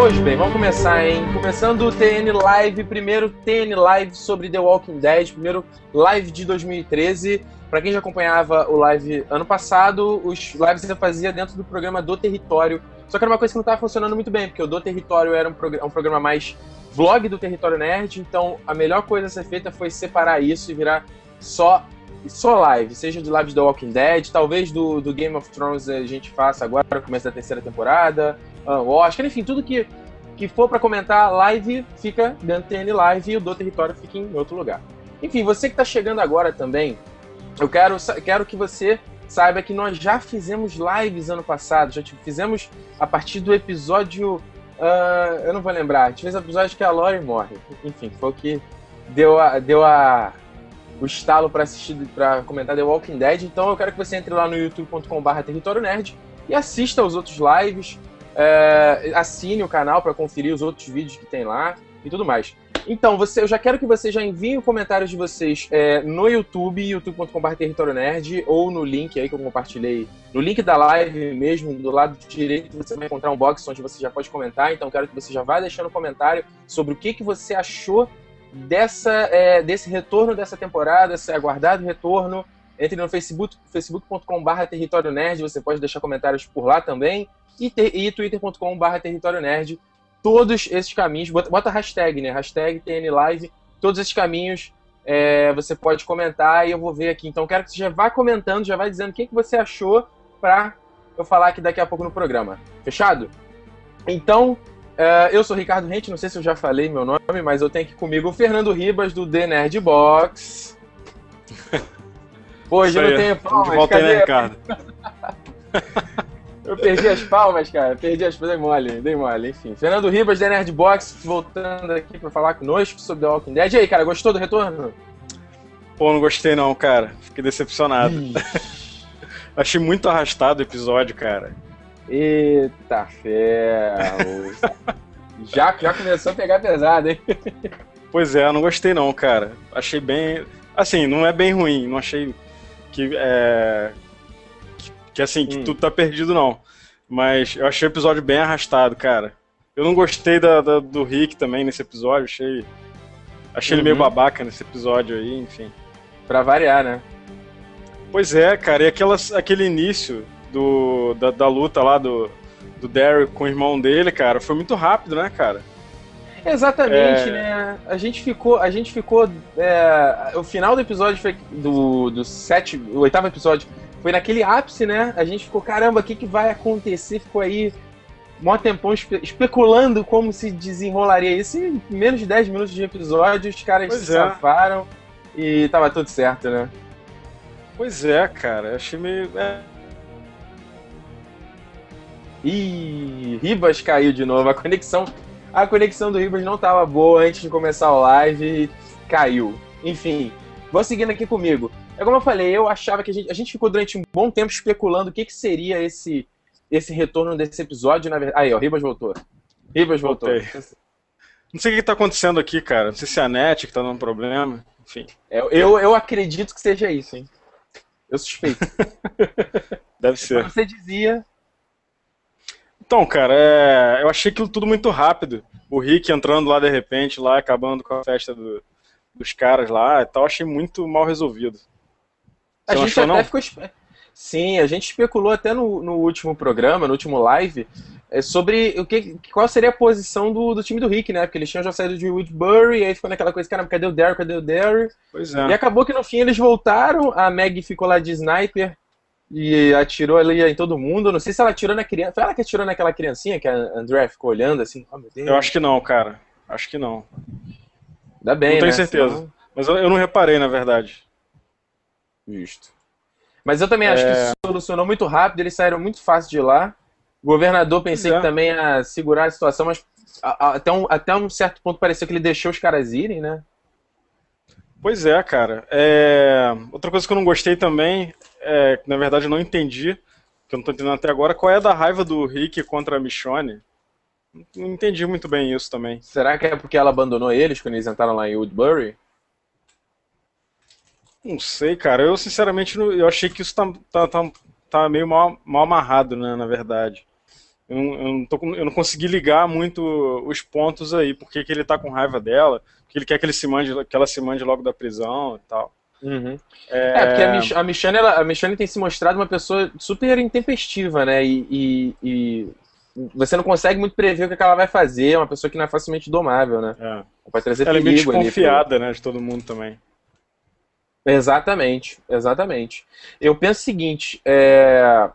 Pois bem, vamos começar, hein? Começando o TN Live, primeiro TN Live sobre The Walking Dead, primeiro live de 2013. Para quem já acompanhava o live ano passado, os lives eu fazia dentro do programa do Território. Só que era uma coisa que não estava funcionando muito bem, porque o do Território era um, prog um programa mais vlog do Território Nerd, então a melhor coisa a ser feita foi separar isso e virar só só live, seja de lives do Walking Dead, talvez do, do Game of Thrones a gente faça agora, começo da terceira temporada, Oscar, enfim, tudo que, que for para comentar live fica dentro do TN Live e o do Território fica em outro lugar. Enfim, você que está chegando agora também, eu quero, quero que você saiba que nós já fizemos lives ano passado, já fizemos a partir do episódio. Uh, eu não vou lembrar, a gente fez o episódio que a Lori morre. Enfim, foi o que deu a, deu a, o estalo para assistir, para comentar The Walking Dead. Então eu quero que você entre lá no youtube.com/barra Território Nerd e assista aos outros lives, é, assine o canal para conferir os outros vídeos que tem lá e tudo mais. Então, você, eu já quero que você já envie comentários de vocês é, no YouTube, youtube.com.br Território Nerd, ou no link aí que eu compartilhei, no link da live mesmo, do lado direito, você vai encontrar um box onde você já pode comentar. Então, quero que você já vá deixando um comentário sobre o que, que você achou dessa, é, desse retorno dessa temporada, esse aguardado retorno. Entre no Facebook, facebook.com.br Território Nerd, você pode deixar comentários por lá também, e, e twitter.com.br Território Nerd. Todos esses caminhos, bota, bota hashtag, né? Hashtag TNLive, todos esses caminhos é, você pode comentar e eu vou ver aqui. Então quero que você já vá comentando, já vai dizendo o que, que você achou para eu falar aqui daqui a pouco no programa. Fechado? Então, Uh, eu sou Ricardo Rente, não sei se eu já falei meu nome, mas eu tenho aqui comigo o Fernando Ribas do The Nerd Box. Hoje eu não tenho palmas. De volta aí, Ricardo? eu perdi as palmas, cara. Perdi as palmas. Dei mole, dei mole. Enfim. Fernando Ribas, The Nerd Box, voltando aqui pra falar conosco sobre The Walking Dead. E aí, cara, gostou do retorno? Pô, não gostei não, cara. Fiquei decepcionado. Achei muito arrastado o episódio, cara. Eita ferro! já, já começou a pegar pesado, hein? Pois é, eu não gostei não, cara. Achei bem. Assim, não é bem ruim, não achei que. É... Que, que assim, que hum. tudo tá perdido, não. Mas eu achei o episódio bem arrastado, cara. Eu não gostei da, da do Rick também nesse episódio, achei. Achei uhum. ele meio uhum. babaca nesse episódio aí, enfim. Pra variar, né? Pois é, cara, e aquelas, aquele início do, da, da luta lá do, do Derek com o irmão dele, cara, foi muito rápido, né, cara? Exatamente, é... né? A gente ficou. A gente ficou. É... o final do episódio foi. Do, do sete, o oitavo episódio foi naquele ápice, né? A gente ficou, caramba, o que, que vai acontecer? Ficou aí mó tempão espe especulando como se desenrolaria isso. Em menos de 10 minutos de episódio, os caras pois se é. safaram e tava tudo certo, né? Pois é, cara. Achei meio. É Ih, Ribas caiu de novo. A conexão, a conexão do Ribas não estava boa antes de começar o live e caiu. Enfim, vou seguindo aqui comigo. É como eu falei, eu achava que a gente, a gente ficou durante um bom tempo especulando o que, que seria esse, esse retorno desse episódio. Na verdade, aí, ó, Ribas voltou. Ribas voltou. Voltei. Não sei o que está acontecendo aqui, cara. Não sei se é a net que está dando problema. Enfim. É, eu, eu acredito que seja isso, hein? Eu suspeito. Deve ser. Como você dizia, então, cara, é... eu achei aquilo tudo muito rápido. O Rick entrando lá de repente, lá acabando com a festa do... dos caras lá e tal, achei muito mal resolvido. Você a gente achou, até não? ficou. Sim, a gente especulou até no, no último programa, no último live, é, sobre o que, qual seria a posição do, do time do Rick, né? Porque eles tinham já saído de Woodbury, aí ficou naquela coisa, cara, cadê o Derry, cadê o Derry? Pois é. E acabou que no fim eles voltaram, a Meg ficou lá de sniper, e atirou ali em todo mundo. Não sei se ela atirou na criança. Foi ela que atirou naquela criancinha que a André ficou olhando assim? Oh, eu acho que não, cara. Acho que não. Ainda bem, Não tenho né? certeza. Senão... Mas eu, não reparei, na verdade. Justo. Mas eu também acho é... que solucionou muito rápido, eles saíram muito fácil de lá. O governador pensei é. que também ia segurar a situação, mas até um, até um certo ponto pareceu que ele deixou os caras irem, né? Pois é, cara. É... Outra coisa que eu não gostei também, é, que na verdade eu não entendi, que eu não tô entendendo até agora, qual é a da raiva do Rick contra a Michonne? Não entendi muito bem isso também. Será que é porque ela abandonou eles quando eles entraram lá em Woodbury? Não sei, cara. Eu sinceramente eu achei que isso tá, tá, tá, tá meio mal, mal amarrado, né, na verdade. Eu não, eu não, tô, eu não consegui ligar muito os pontos aí, porque que ele tá com raiva dela, porque ele quer que, ele se mande, que ela se mande logo da prisão e tal. Uhum. É... é... porque a, Mich a Michonne, ela, a Michonne tem se mostrado uma pessoa super intempestiva, né? E, e, e, você não consegue muito prever o que ela vai fazer, é uma pessoa que não é facilmente domável, né? É. Pode trazer ela é meio desconfiada, né, de todo mundo também. Exatamente, exatamente. Eu penso o seguinte, é...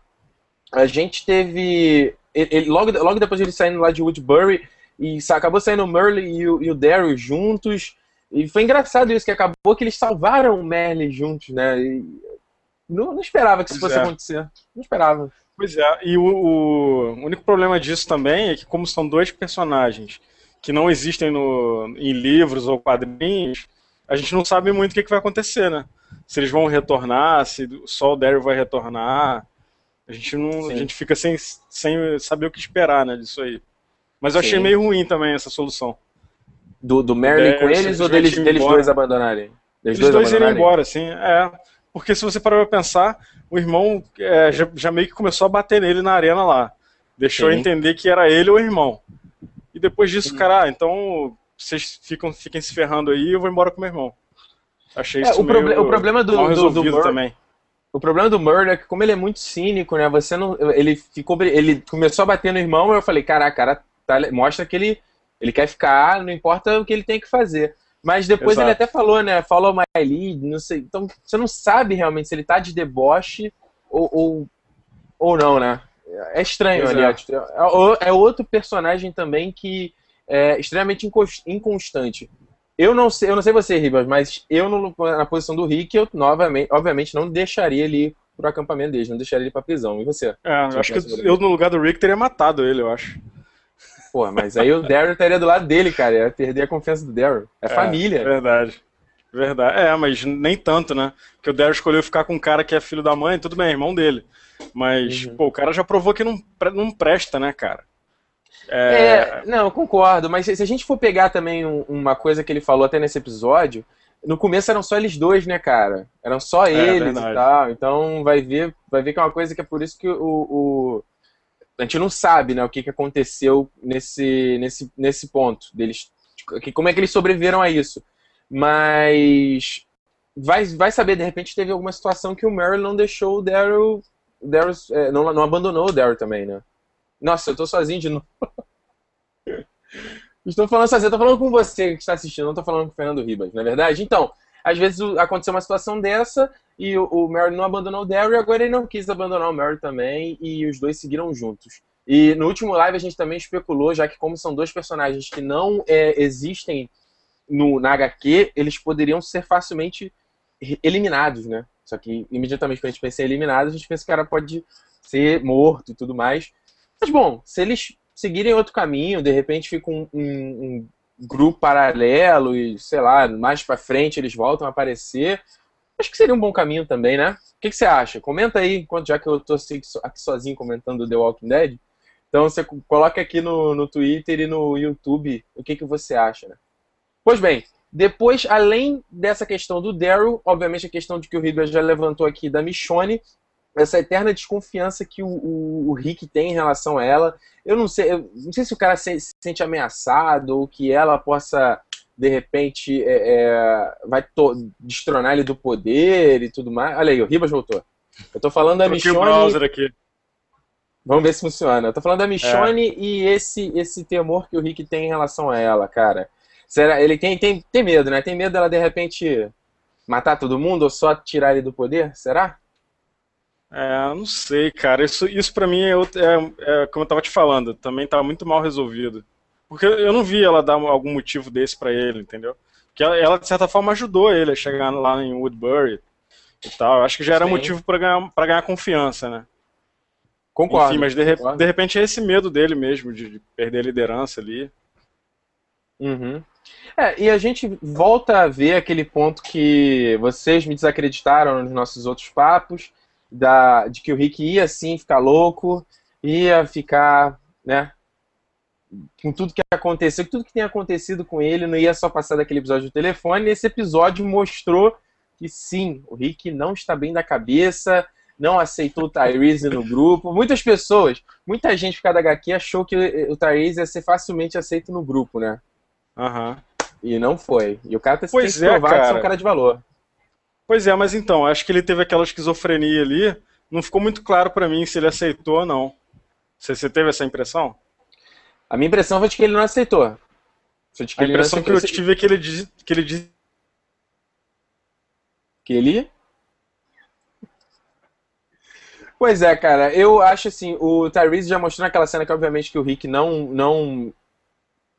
a gente teve... Ele, logo, logo depois de ele saindo lá de Woodbury, e acabou saindo o Merle e o, e o Daryl juntos, e foi engraçado isso, que acabou que eles salvaram o Merle juntos, né? E não, não esperava que isso pois fosse é. acontecer. Não esperava. Pois é, e o, o, único problema disso também é que, como são dois personagens que não existem no, em livros ou quadrinhos, a gente não sabe muito o que, que vai acontecer, né? Se eles vão retornar, se só o Daryl vai retornar. A gente não, a gente fica sem, sem saber o que esperar, né, disso aí. Mas eu achei Sim. meio ruim também essa solução. Do, do Merlin com eles ou deles, deles dois abandonarem? Deles Eles dois, dois irem embora, sim. É. Porque se você parar pra pensar, o irmão é, já, já, meio que começou a bater nele na arena lá. Deixou sim. entender que era ele ou o irmão. E depois disso, sim. cara, ah, então vocês ficam, fiquem se ferrando aí eu vou embora com meu irmão. Achei é, isso o, proble o problema do, do, do, do também. O problema do Murder é que, como ele é muito cínico, né? Você não. Ele ficou. Ele começou a bater no irmão e eu falei, caraca, cara, tá, mostra que ele ele quer ficar, não importa o que ele tem que fazer. Mas depois Exato. ele até falou, né? Follow my lead, não sei. Então você não sabe realmente se ele tá de deboche ou, ou, ou não, né? É estranho, aliás. É. é outro personagem também que é extremamente inconstante. Eu não sei, eu não sei você, Ribas, mas eu no, na posição do Rick, eu novamente, obviamente não deixaria ele pro acampamento dele, não deixaria ele pra prisão. E você? É, eu acho que eu no lugar do Rick teria matado ele, eu acho. Pô, mas aí o Daryl estaria do lado dele, cara. Ia perder a confiança do Daryl. É, é família. Verdade. Verdade. É, mas nem tanto, né? Porque o Daryl escolheu ficar com um cara que é filho da mãe, tudo bem, irmão dele. Mas, uhum. pô, o cara já provou que não, não presta, né, cara? É... é... não, eu concordo, mas se a gente for pegar também um, uma coisa que ele falou até nesse episódio, no começo eram só eles dois, né, cara? Eram só é, eles é, e tal. Então vai ver, vai ver que é uma coisa que é por isso que o, o a gente não sabe, né, o que, que aconteceu nesse, nesse, nesse ponto deles, como é que eles sobreviveram a isso. Mas vai, vai saber, de repente teve alguma situação que o Meryl não deixou o Daryl, Daryl é, não, não abandonou o Daryl também, né? Nossa, eu tô sozinho de novo. estou falando sozinho, estou falando com você que está assistindo, não estou falando com o Fernando Ribas, não é verdade? Então, às vezes aconteceu uma situação dessa e o, Mary não abandonou o Daryl agora ele não quis abandonar o Mary também e os dois seguiram juntos. E no último live a gente também especulou, já que como são dois personagens que não é, existem no, na HQ, eles poderiam ser facilmente eliminados, né? Só que imediatamente quando a gente pensa em eliminados, a gente pensa que o cara pode ser morto e tudo mais. Mas bom, se eles seguirem outro caminho, de repente fica um, um grupo paralelo e, sei lá, mais para frente eles voltam a aparecer. Acho que seria um bom caminho também, né? O que, que você acha? Comenta aí, enquanto já que eu tô aqui sozinho comentando The Walking Dead. Então você coloca aqui no, no Twitter e no YouTube o que, que você acha, né? Pois bem, depois, além dessa questão do Daryl, obviamente a questão de que o Riga já levantou aqui da Michonne, essa eterna desconfiança que o, o, o, Rick tem em relação a ela. Eu não sei, eu não sei se o cara se, se sente ameaçado ou que ela possa, de repente, é, é, vai destronar ele do poder e tudo mais. Olha aí, o Ribas voltou. Eu tô falando da Michonne... o browser aqui. Vamos ver se funciona. Eu tô falando da Michonne é. e esse, esse temor que o Rick tem em relação a ela, cara. Será, ele tem, tem, tem medo, né? Tem medo dela, de repente, matar todo mundo ou só tirar ele do poder? Será? É, não sei, cara. Isso, isso pra mim é, é, é como eu tava te falando, também tá muito mal resolvido. Porque eu não vi ela dar algum motivo desse para ele, entendeu? Que ela, ela, de certa forma, ajudou ele a chegar lá em Woodbury e tal. Acho que já era Sim. motivo para ganhar, pra ganhar confiança, né? Concordo. Enfim, mas de, concordo. de repente é esse medo dele mesmo, de, de perder a liderança ali. Uhum. É, e a gente volta a ver aquele ponto que vocês me desacreditaram nos nossos outros papos, da, de que o Rick ia sim ficar louco, ia ficar, né, com tudo que aconteceu, tudo que tem acontecido com ele, não ia só passar daquele episódio do telefone. Esse episódio mostrou que sim, o Rick não está bem da cabeça, não aceitou o Tyrese no grupo. Muitas pessoas, muita gente por causa da HQ achou que o Tyrese ia ser facilmente aceito no grupo, né? Aham. Uhum. E não foi. E o cara tem pois que provar é, que é um cara de valor. Pois é, mas então, acho que ele teve aquela esquizofrenia ali. Não ficou muito claro para mim se ele aceitou ou não. Você, você teve essa impressão? A minha impressão foi de que ele não aceitou. A impressão que eu tive é que ele diz que ele diz que ele Pois é, cara, eu acho assim, o Tyrese já mostrou naquela cena que obviamente que o Rick não não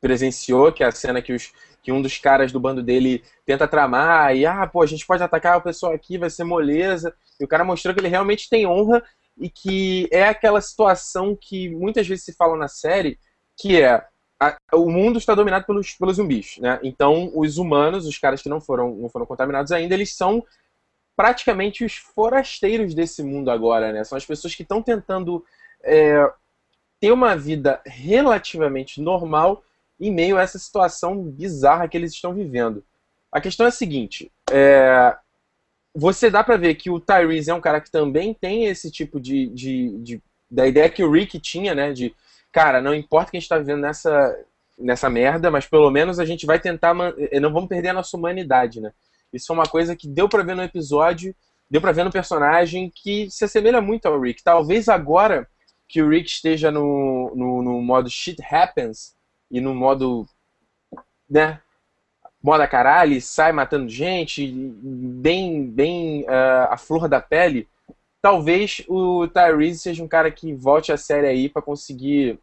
presenciou, que é a cena que, os, que um dos caras do bando dele tenta tramar e, ah, pô, a gente pode atacar o pessoal aqui, vai ser moleza. E o cara mostrou que ele realmente tem honra e que é aquela situação que muitas vezes se fala na série, que é a, o mundo está dominado pelos, pelos zumbis, né? Então, os humanos, os caras que não foram, não foram contaminados ainda, eles são praticamente os forasteiros desse mundo agora, né? São as pessoas que estão tentando é, ter uma vida relativamente normal em meio a essa situação bizarra que eles estão vivendo. A questão é a seguinte: é, você dá para ver que o Tyrese é um cara que também tem esse tipo de, de, de, da ideia que o Rick tinha, né? De cara, não importa que a gente está vivendo nessa nessa merda, mas pelo menos a gente vai tentar eh, não vamos perder a nossa humanidade, né? Isso é uma coisa que deu para ver no episódio, deu para ver no personagem que se assemelha muito ao Rick. Talvez agora que o Rick esteja no, no, no modo shit happens, e no modo, né, moda caralho, sai matando gente, bem, bem uh, a flor da pele, talvez o Tyrese seja um cara que volte a série aí para conseguir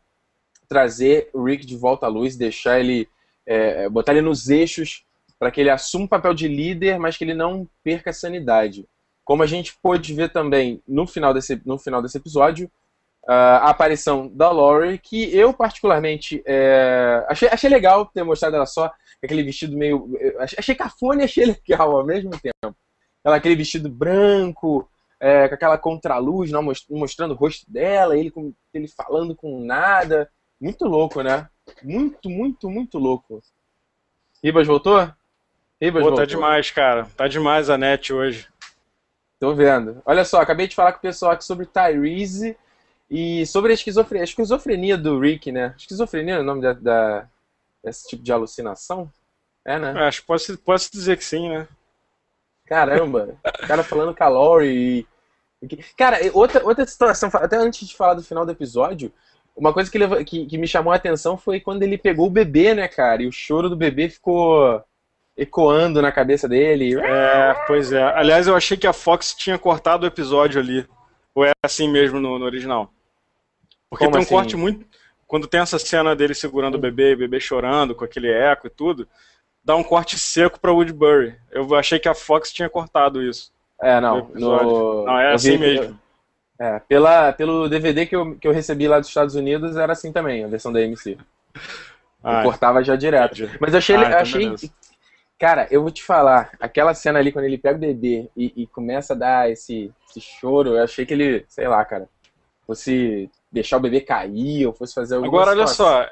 trazer o Rick de volta à luz, deixar ele, é, botar ele nos eixos para que ele assuma o papel de líder, mas que ele não perca a sanidade. Como a gente pôde ver também no final desse, no final desse episódio, a aparição da Laurie, que eu particularmente é, achei, achei legal ter mostrado ela só aquele vestido meio. Achei cafone e achei legal ao mesmo tempo. Ela, aquele vestido branco, é, com aquela contraluz, não, mostrando o rosto dela, ele, com, ele falando com nada. Muito louco, né? Muito, muito, muito louco. Ribas voltou? Ribas Pô, tá voltou. tá demais, cara. Tá demais a net hoje. Tô vendo. Olha só, acabei de falar com o pessoal aqui sobre Tyrese e sobre a esquizofrenia, a esquizofrenia do Rick, né? Esquizofrenia é o nome da, da, desse tipo de alucinação? É, né? Acho que posso, posso dizer que sim, né? Caramba, o cara falando calori e... Cara, outra, outra situação, até antes de falar do final do episódio, uma coisa que, que, que me chamou a atenção foi quando ele pegou o bebê, né, cara? E o choro do bebê ficou ecoando na cabeça dele. É, pois é. Aliás, eu achei que a Fox tinha cortado o episódio ali. Ou é assim mesmo no, no original? Porque Como tem um assim? corte muito. Quando tem essa cena dele segurando o bebê, o bebê chorando com aquele eco e tudo, dá um corte seco pra Woodbury. Eu achei que a Fox tinha cortado isso. É, não. No... Não, é eu assim mesmo. É, pela, pelo DVD que eu, que eu recebi lá dos Estados Unidos era assim também, a versão da AMC. Ah, cortava já direto. Mas eu achei. Ah, então achei cara, eu vou te falar, aquela cena ali quando ele pega o bebê e, e começa a dar esse, esse choro, eu achei que ele, sei lá, cara, fosse deixar o bebê cair ou fosse fazer alguma Agora, olha só,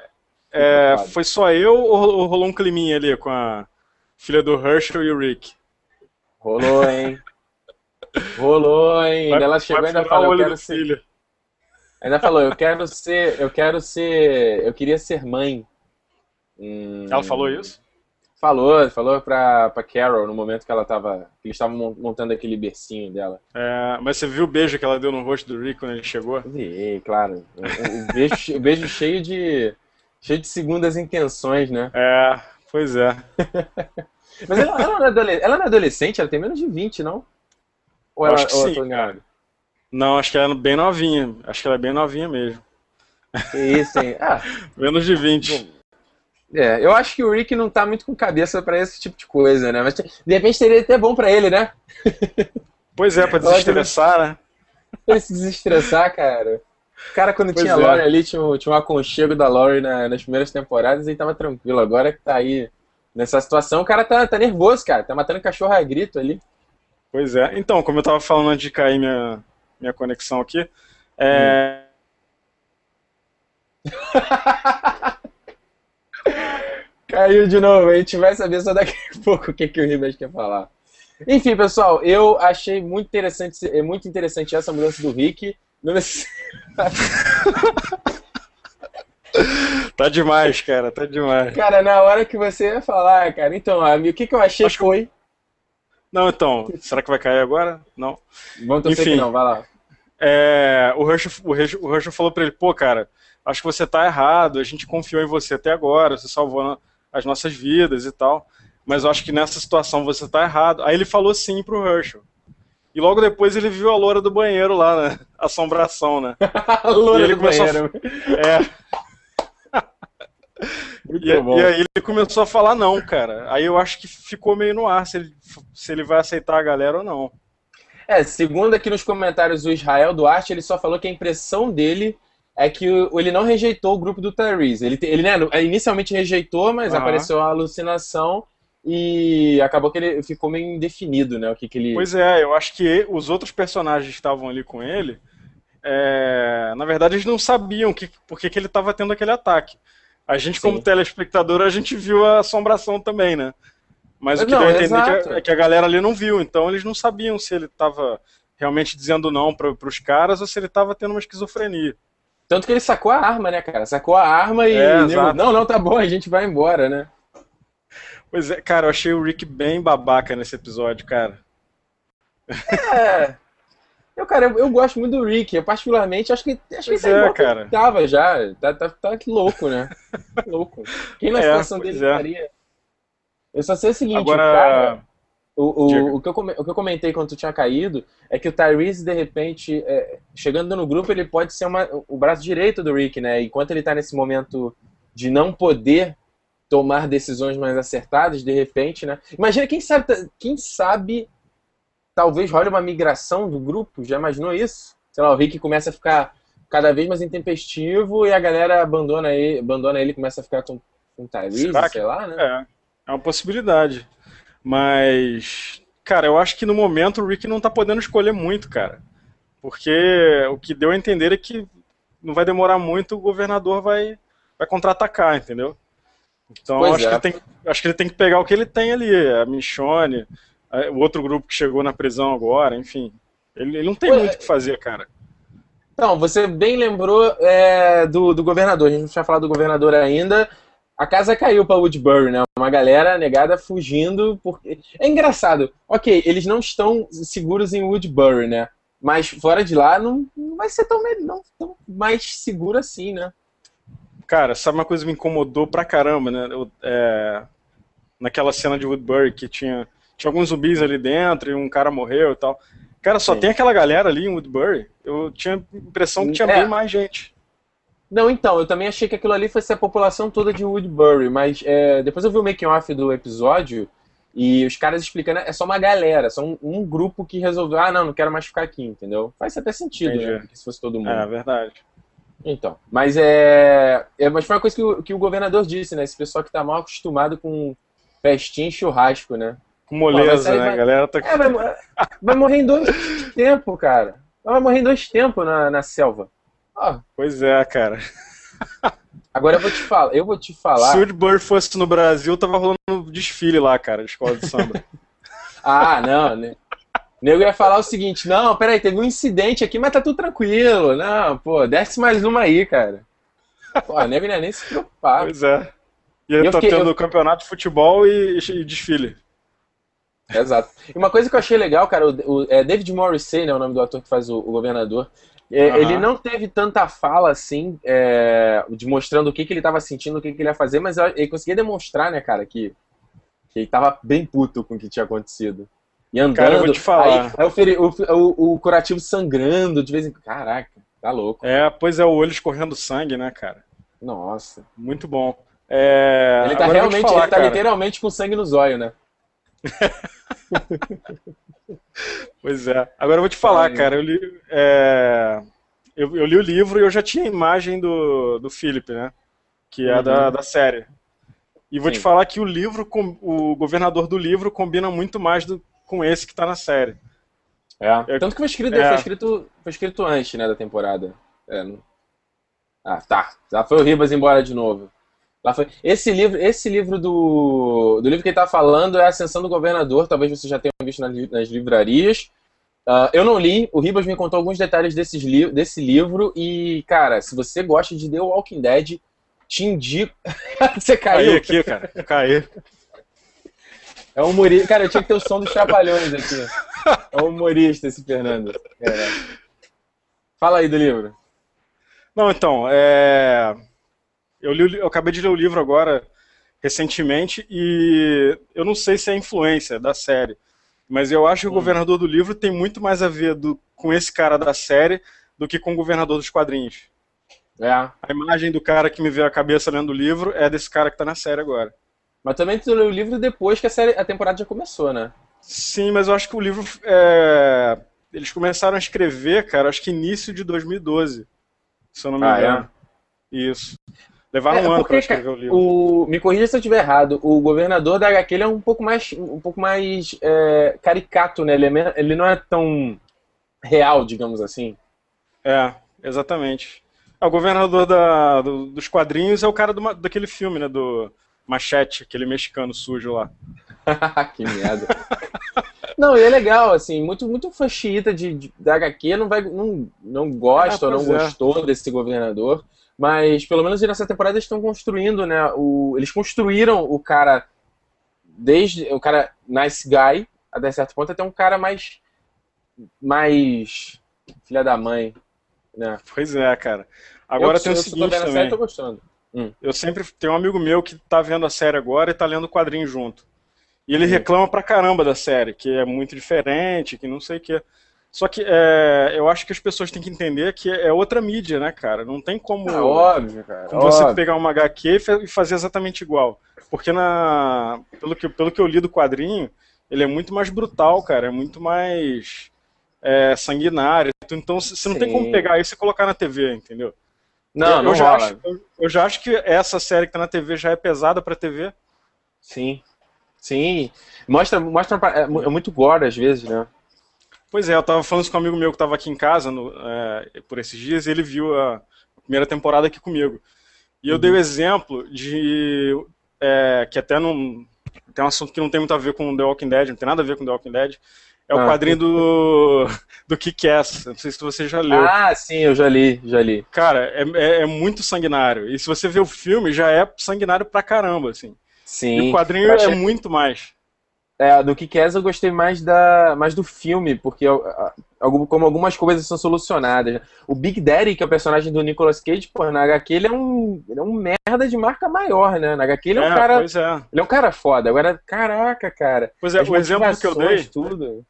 é, foi só eu ou rolou um climinha ali com a filha do Herschel e o Rick? Rolou, hein? rolou, hein? Vai, ela chegou e ainda falou, eu quero ser... Filho. Ainda falou, eu quero ser, eu quero ser, eu queria ser mãe. Hum... Ela falou isso? Falou, falou pra, pra Carol no momento que ela tava. Que eles estavam montando aquele bercinho dela. É, mas você viu o beijo que ela deu no rosto do Rick quando ele chegou? Vi, claro. O, o beijo, o beijo cheio de. cheio de segundas intenções, né? É, pois é. mas ela, ela, não é ela não é adolescente, ela tem menos de 20, não? Ou ela, acho que ou sim. Não, acho que ela é bem novinha. Acho que ela é bem novinha mesmo. Isso, hein? Ah, menos de 20. É, eu acho que o Rick não tá muito com cabeça para esse tipo de coisa, né? Mas de repente seria até bom para ele, né? Pois é, pra desestressar, né? Pra se desestressar, cara. O cara, quando pois tinha a é. Lori ali, tinha, tinha um aconchego da Lori na, nas primeiras temporadas e tava tranquilo. Agora que tá aí nessa situação, o cara tá, tá nervoso, cara. Tá matando cachorro a grito ali. Pois é. Então, como eu tava falando antes de cair minha, minha conexão aqui, é. Hum. Caiu de novo, a gente vai saber só daqui a pouco o que, que o Ribas quer falar. Enfim, pessoal, eu achei muito interessante, é muito interessante essa mudança do Rick. tá demais, cara, tá demais. Cara, na hora que você ia falar, cara, então, amigo, o que, que eu achei Acho foi. Não, então, será que vai cair agora? Não. Vamos torcer Enfim, que não, vai lá. É, o Herschel, o, Herschel, o Herschel falou pra ele, pô, cara, acho que você tá errado, a gente confiou em você até agora, você salvou as nossas vidas e tal mas eu acho que nessa situação você tá errado. Aí ele falou sim pro Herschel. E logo depois ele viu a loura do banheiro lá, né? Assombração, né? a loura do banheiro. A... É. e, e, aí ele começou a falar não, cara. Aí eu acho que ficou meio no ar se ele, se ele vai aceitar a galera ou não. É, segundo aqui nos comentários o Israel Duarte, ele só falou que a impressão dele é que ele não rejeitou o grupo do Tyrese. Ele, ele né, inicialmente rejeitou, mas uhum. apareceu a alucinação e acabou que ele ficou meio indefinido, né? O que, que ele. Pois é, eu acho que os outros personagens que estavam ali com ele, é... na verdade, eles não sabiam que, por que, que ele estava tendo aquele ataque. A gente, Sim. como telespectador, a gente viu a assombração também, né? Mas o que não, deu a entender é que, é que a galera ali não viu, então eles não sabiam se ele estava realmente dizendo não para os caras ou se ele estava tendo uma esquizofrenia. Tanto que ele sacou a arma, né, cara? Sacou a arma e. É, não, não, tá bom, a gente vai embora, né? Pois é, cara, eu achei o Rick bem babaca nesse episódio, cara. É. Eu, cara, eu, eu gosto muito do Rick. Eu, particularmente, acho que, acho que é, cara. tava já. Tá, tá, tá louco, né? louco. Quem na é, situação dele é. faria? Eu só sei o seguinte, Agora... cara. O, o, o, que eu, o que eu comentei quando tu tinha caído é que o Tyrese, de repente, é, chegando no grupo, ele pode ser uma, o braço direito do Rick, né? Enquanto ele tá nesse momento de não poder tomar decisões mais acertadas, de repente, né? Imagina, quem sabe, quem sabe talvez role uma migração do grupo, já imaginou isso? Sei lá, o Rick começa a ficar cada vez mais intempestivo e a galera abandona ele, abandona ele e começa a ficar com, com Tyrese, sei lá, né? É, é uma possibilidade. Mas, cara, eu acho que no momento o Rick não tá podendo escolher muito, cara. Porque o que deu a entender é que não vai demorar muito, o governador vai, vai contra-atacar, entendeu? Então acho, é. que tem, acho que ele tem que pegar o que ele tem ali, a Michonne, o outro grupo que chegou na prisão agora, enfim. Ele, ele não tem pois muito o que fazer, cara. Então, você bem lembrou é, do, do governador, a gente não tinha falado do governador ainda. A casa caiu para Woodbury, né? Uma galera negada fugindo. Porque... É engraçado. Ok, eles não estão seguros em Woodbury, né? Mas fora de lá não, não vai ser tão, não, tão mais seguro assim, né? Cara, sabe uma coisa que me incomodou pra caramba, né? Eu, é, naquela cena de Woodbury que tinha, tinha alguns zumbis ali dentro e um cara morreu e tal. Cara, só Sim. tem aquela galera ali em Woodbury. Eu tinha a impressão que tinha é. bem mais gente. Não, então, eu também achei que aquilo ali fosse a população toda de Woodbury, mas é, depois eu vi o making-off do episódio e os caras explicando, é só uma galera, só um, um, grupo que resolveu, ah, não, não quero mais ficar aqui, entendeu? Faz até sentido, né, Entendi. né? Porque se fosse todo mundo. É, verdade. Então, mas é, é, mas foi uma coisa que o, que o governador disse, né? Esse pessoal que tá mal acostumado com festinha e churrasco, né? Com moleza, Pô, né? Vai, a galera tá... É, vai, vai morrer em dois tempos, cara. Vai morrer em dois tempos na, na selva. Oh. Pois é, cara. Agora eu vou te falar, eu vou te falar. Se o Woodbury fosse no Brasil, tava rolando desfile lá, cara, de escola de samba. ah, não, né? nego ia falar o seguinte: não, peraí, teve um incidente aqui, mas tá tudo tranquilo. Não, pô, desce mais uma aí, cara. Pô, a nego não ia nem se preocupar. Pois é. E aí tá fiquei, tendo eu... campeonato de futebol e, e, desfile. Exato. E uma coisa que eu achei legal, cara, o, o é David Morrissey, né, o nome do ator que faz o, o governador, é, uhum. ele não teve tanta fala assim, é, de mostrando o que, que ele estava sentindo, o que, que ele ia fazer, mas ele conseguia demonstrar, né, cara, que, que ele tava bem puto com o que tinha acontecido. E andando. Cara, eu vou te falar. Aí, aí o, o, o, curativo sangrando de vez em quando. Caraca, tá louco. É, pois é, o olho escorrendo sangue, né, cara? Nossa. Muito bom. É... Ele tá realmente, falar, ele tá cara. literalmente com sangue nos olhos, né? pois é. Agora eu vou te falar, cara. Eu li, é... eu, eu, li o livro e eu já tinha a imagem do, do Philip, né? Que é uhum. da, da série. E vou Sim. te falar que o livro, o governador do livro combina muito mais do, com esse que tá na série. É. Tanto que foi escrito, é. foi escrito, foi escrito antes, né, da temporada. É. Ah, tá. Já foi o Ribas embora de novo. Lá foi. Esse livro, esse livro do, do livro que ele tá falando é Ascensão do Governador, talvez você já tenha visto nas, nas livrarias. Uh, eu não li, o Ribas me contou alguns detalhes desses li desse livro e, cara, se você gosta de The Walking Dead, te indico. você caiu. Caí aqui, cara. Caí. É um humorista. Cara, eu tinha que ter o som dos trapalhões aqui. É um humorista esse Fernando. É. Fala aí do livro. Não, então, é... eu, li, eu acabei de ler o livro agora, recentemente, e eu não sei se é influência da série, mas eu acho que o hum. governador do livro tem muito mais a ver do, com esse cara da série do que com o governador dos quadrinhos. É. A imagem do cara que me veio à cabeça lendo o livro é desse cara que tá na série agora. Mas também tu leu o livro depois que a, série, a temporada já começou, né? Sim, mas eu acho que o livro. É... Eles começaram a escrever, cara, acho que início de 2012. Se eu não me ah, engano. É? Isso. Levaram é, um ano pra escrever o livro. O... Me corrija se eu estiver errado. O governador da HQ é um pouco mais, um pouco mais é, caricato, né? Ele, é, ele não é tão real, digamos assim. É, exatamente. Ah, o governador da, do, dos quadrinhos é o cara do, daquele filme, né? Do Machete, aquele mexicano sujo lá. que merda. não, e é legal, assim, muito, muito fã de, de, da HQ não, vai, não, não gosta ah, ou não é. gostou desse governador, mas pelo menos nessa temporada eles estão construindo, né? O, eles construíram o cara desde o cara nice guy, até certo ponto, até um cara mais. mais. filha da mãe. Né? Pois é, cara. Agora eu, tem o seguinte também. Série, tô gostando. Hum. Eu sempre tenho um amigo meu que tá vendo a série agora e tá lendo o quadrinho junto. E ele hum. reclama pra caramba da série, que é muito diferente, que não sei o que. Só que é, eu acho que as pessoas têm que entender que é outra mídia, né, cara? Não tem como, é óbvio, cara, como óbvio. você pegar uma HQ e fazer exatamente igual. Porque na, pelo, que, pelo que eu li do quadrinho, ele é muito mais brutal, cara. É muito mais é, sanguinário. Então você não Sim. tem como pegar isso e colocar na TV, entendeu? Não, eu, não eu já, acho, eu, eu, já acho que essa série que tá na TV já é pesada pra TV. Sim. Sim. Mostra, mostra é, é muito gore às vezes, né? Pois é, eu tava falando isso com um amigo meu que tava aqui em casa no, é, por esses dias e ele viu a primeira temporada aqui comigo. E eu uhum. dei o exemplo de. É, que até não. Tem um assunto que não tem muito a ver com The Walking Dead, não tem nada a ver com The Walking Dead, é o ah, quadrinho do, do Kick-Ass. Não sei se você já leu. Ah, sim, eu já li, já li. Cara, é, é, é muito sanguinário. E se você vê o filme, já é sanguinário pra caramba, assim. Sim. E o quadrinho achei... é muito mais. É, do Kick-Ass eu gostei mais, da, mais do filme, porque como algumas coisas são solucionadas. O Big Daddy, que é o personagem do Nicolas Cage, pô, na HQ ele é um, ele é um merda de marca maior, né? Na HQ ele é um é, cara. É. Ele é um cara foda. Agora, caraca, cara. Pois é, o exemplo que eu dei. Tudo.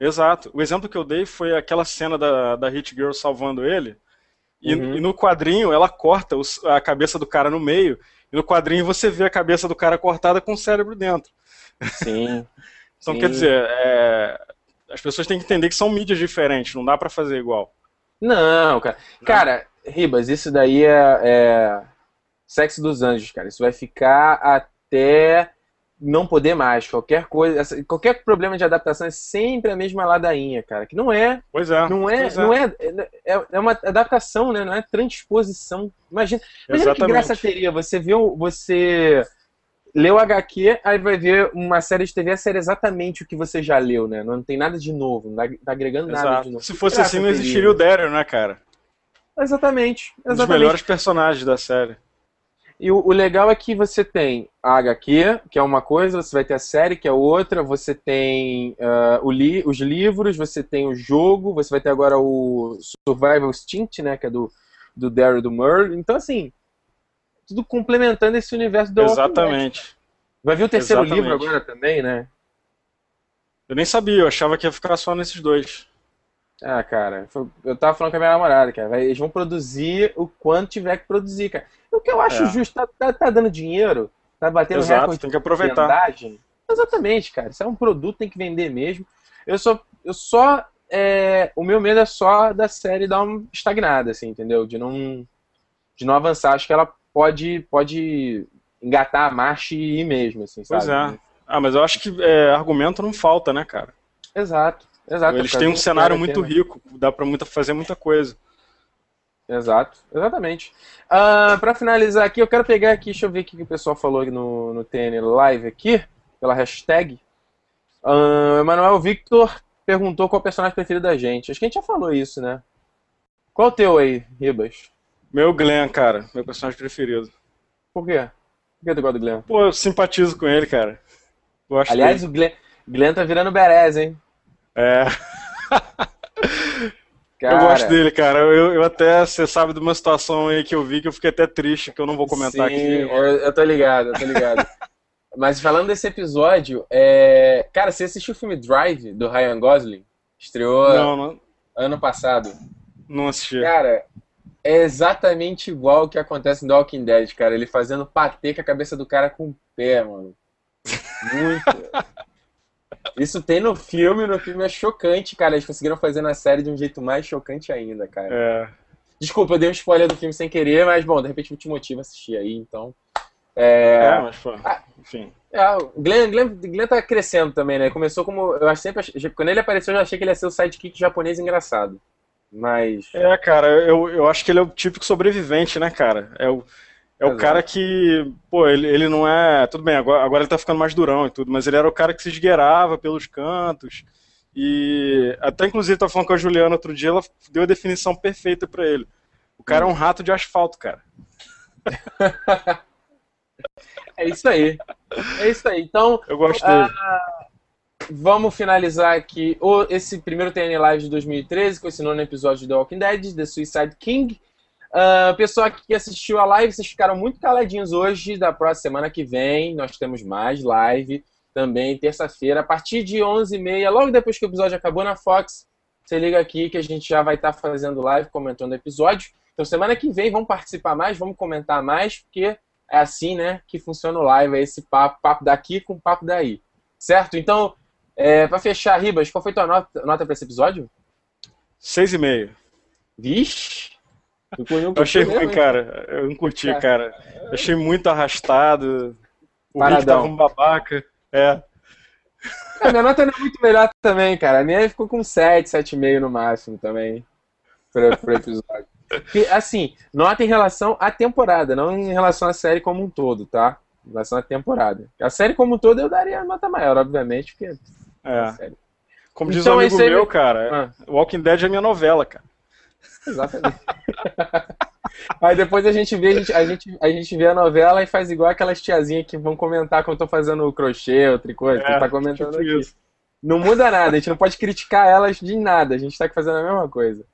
Exato. O exemplo que eu dei foi aquela cena da, da Hit Girl salvando ele. E, uhum. e no quadrinho ela corta os, a cabeça do cara no meio. E no quadrinho você vê a cabeça do cara cortada com o cérebro dentro. Sim. então, Sim. quer dizer, é, as pessoas têm que entender que são mídias diferentes, não dá para fazer igual. Não, cara. Não. Cara, Ribas, isso daí é, é sexo dos anjos, cara. Isso vai ficar até não poder mais. Qualquer coisa, qualquer problema de adaptação é sempre a mesma ladainha, cara. Que não é. Pois é. Não é, não é. É, é, é uma adaptação, né? Não é transposição. Imagina, imagina que graça teria você viu, você leu o HQ, aí vai ver uma série de TV, a série exatamente o que você já leu, né? Não tem nada de novo, não tá, tá agregando Exato. nada de novo. Se fosse assim, não existiria o Daryl, né, cara? Exatamente, exatamente. Um dos melhores personagens da série. E o, o, legal é que você tem a HQ, que é uma coisa, você vai ter a série, que é outra, você tem uh, li os livros, você tem o jogo, você vai ter agora o Survival Instinct, né, que é do, do Daryl do Merle. Então, assim, tudo complementando esse universo do Exatamente. Vai vir o terceiro Exatamente. livro agora também, né? Eu nem sabia, eu achava que ia ficar só nesses dois. Ah, cara, eu tava falando com a minha namorada, cara. Eles vão produzir o quanto tiver que produzir, cara. O que eu acho é. justo, tá, tá, tá, dando dinheiro, tá batendo Exato, recorde tem que aproveitar. Vendagem. Exatamente, cara. Se é um produto, tem que vender mesmo. Eu só. Eu só é, o meu medo é só da série dar uma estagnada, assim, entendeu? De não, de não avançar. Acho que ela pode, pode engatar a marcha e ir mesmo, assim, pois sabe? é. Ah, mas eu acho que é, argumento não falta, né, cara? Exato. Exato, Eles têm um cenário muito rico, dá pra muita, fazer muita coisa. Exato, exatamente. Uh, para finalizar aqui, eu quero pegar aqui, deixa eu ver o que o pessoal falou no, no TN Live aqui, pela hashtag. Uh, Emanuel Victor perguntou qual o personagem preferido da gente. Acho que a gente já falou isso, né? Qual o teu aí, Ribas? Meu Glenn, cara. Meu personagem preferido. Por quê? Por que tu gosta do Glenn? Pô, eu simpatizo com ele, cara. Gosto Aliás, dele. o Glenn, Glenn tá virando Berez, hein? É. Cara... Eu gosto dele, cara. Eu, eu até, você sabe de uma situação aí que eu vi que eu fiquei até triste, que eu não vou comentar Sim, aqui. Eu, eu tô ligado, eu tô ligado. Mas falando desse episódio, é... cara, você assistiu o filme Drive, do Ryan Gosling? Estreou não, não. ano passado. Não assisti. Cara, é exatamente igual o que acontece no Walking Dead, cara. Ele fazendo patê com a cabeça do cara com o pé, mano. Muito. Isso tem no filme, no filme é chocante, cara. Eles conseguiram fazer na série de um jeito mais chocante ainda, cara. É. Desculpa, eu dei um spoiler do filme sem querer, mas bom, de repente me te motiva a assistir aí, então. É, é mas ah, enfim. É, o Glenn, Glenn, Glenn tá crescendo também, né? Começou como. Eu acho sempre. Quando ele apareceu, eu já achei que ele ia ser o sidekick japonês engraçado. Mas. É, cara, eu, eu acho que ele é o típico sobrevivente, né, cara? É o é o cara que, pô, ele, ele não é. Tudo bem, agora, agora ele tá ficando mais durão e tudo, mas ele era o cara que se esgueirava pelos cantos. E até inclusive tava falando com a Juliana outro dia, ela deu a definição perfeita para ele. O cara é um rato de asfalto, cara. é isso aí. É isso aí. Então. Eu gosto dele. Vamos finalizar aqui o, esse primeiro TN Live de 2013, com esse nono episódio de The Walking Dead, The Suicide King. Uh, pessoal que assistiu a live, vocês ficaram muito caladinhos hoje. Da próxima semana que vem, nós temos mais live também, terça-feira, a partir de 11h30, logo depois que o episódio acabou na Fox. Você liga aqui que a gente já vai estar tá fazendo live, comentando o episódio. Então, semana que vem, vamos participar mais, vamos comentar mais, porque é assim, né, que funciona o live, é esse papo, papo daqui com papo daí. Certo? Então, é, para fechar, Ribas, qual foi tua nota, nota para esse episódio? 6,5. Vixe! Eu achei ruim, cara. Eu não curti, é. cara. Eu achei muito arrastado. O Paradão. Rick tava um babaca. É. A minha nota não é muito melhor também, cara. A minha ficou com 7, 7,5 no máximo também. Pro, pro episódio. E, assim, nota em relação à temporada, não em relação à série como um todo, tá? Em relação à temporada. A série como um todo eu daria nota maior, obviamente, porque. É. Como diz então, um amigo meu, cara, ah. Walking Dead é minha novela, cara. Exatamente. Aí depois a gente vê a gente, a gente, a gente vê a novela e faz igual aquelas tiazinhas que vão comentar quando eu tô fazendo o crochê ou tricô, é, que tá comentando tipo aqui. Isso. Não muda nada, a gente não pode criticar elas de nada, a gente tá fazendo a mesma coisa.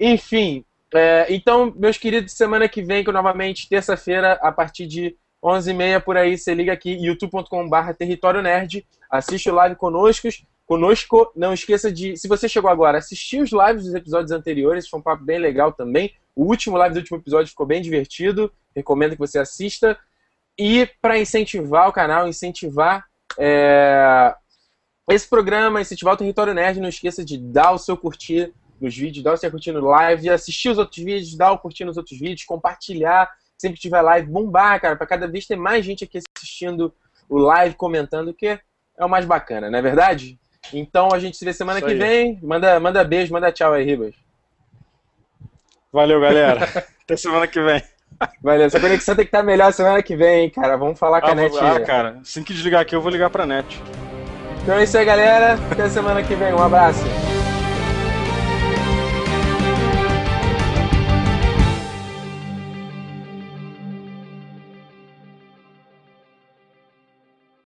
Enfim, é, então, meus queridos, semana que vem, que novamente, terça-feira, a partir de 11h30 por aí, você liga aqui, youtube.com.br Território Nerd, assiste o live conosco, conosco. Não esqueça de, se você chegou agora, assistir os lives dos episódios anteriores, foi um papo bem legal também. O último live do último episódio ficou bem divertido, recomendo que você assista. E para incentivar o canal, incentivar é, esse programa, incentivar o Território Nerd, não esqueça de dar o seu curtir nos vídeos, dar o seu curtir no live, assistir os outros vídeos, dar o curtir nos outros vídeos, compartilhar sempre tiver live, bombar, cara, para cada vez ter mais gente aqui assistindo o live, comentando, que é o mais bacana, não é verdade? Então a gente se vê semana Isso que aí. vem. Manda, manda beijo, manda tchau aí, Ribas. Valeu, galera. Até semana que vem. Valeu, essa conexão tem que estar melhor semana que vem, hein, cara. Vamos falar com ah, a net. Ah, cara, assim que desligar aqui, eu vou ligar pra net. Então é isso aí, galera. Até semana que vem. Um abraço.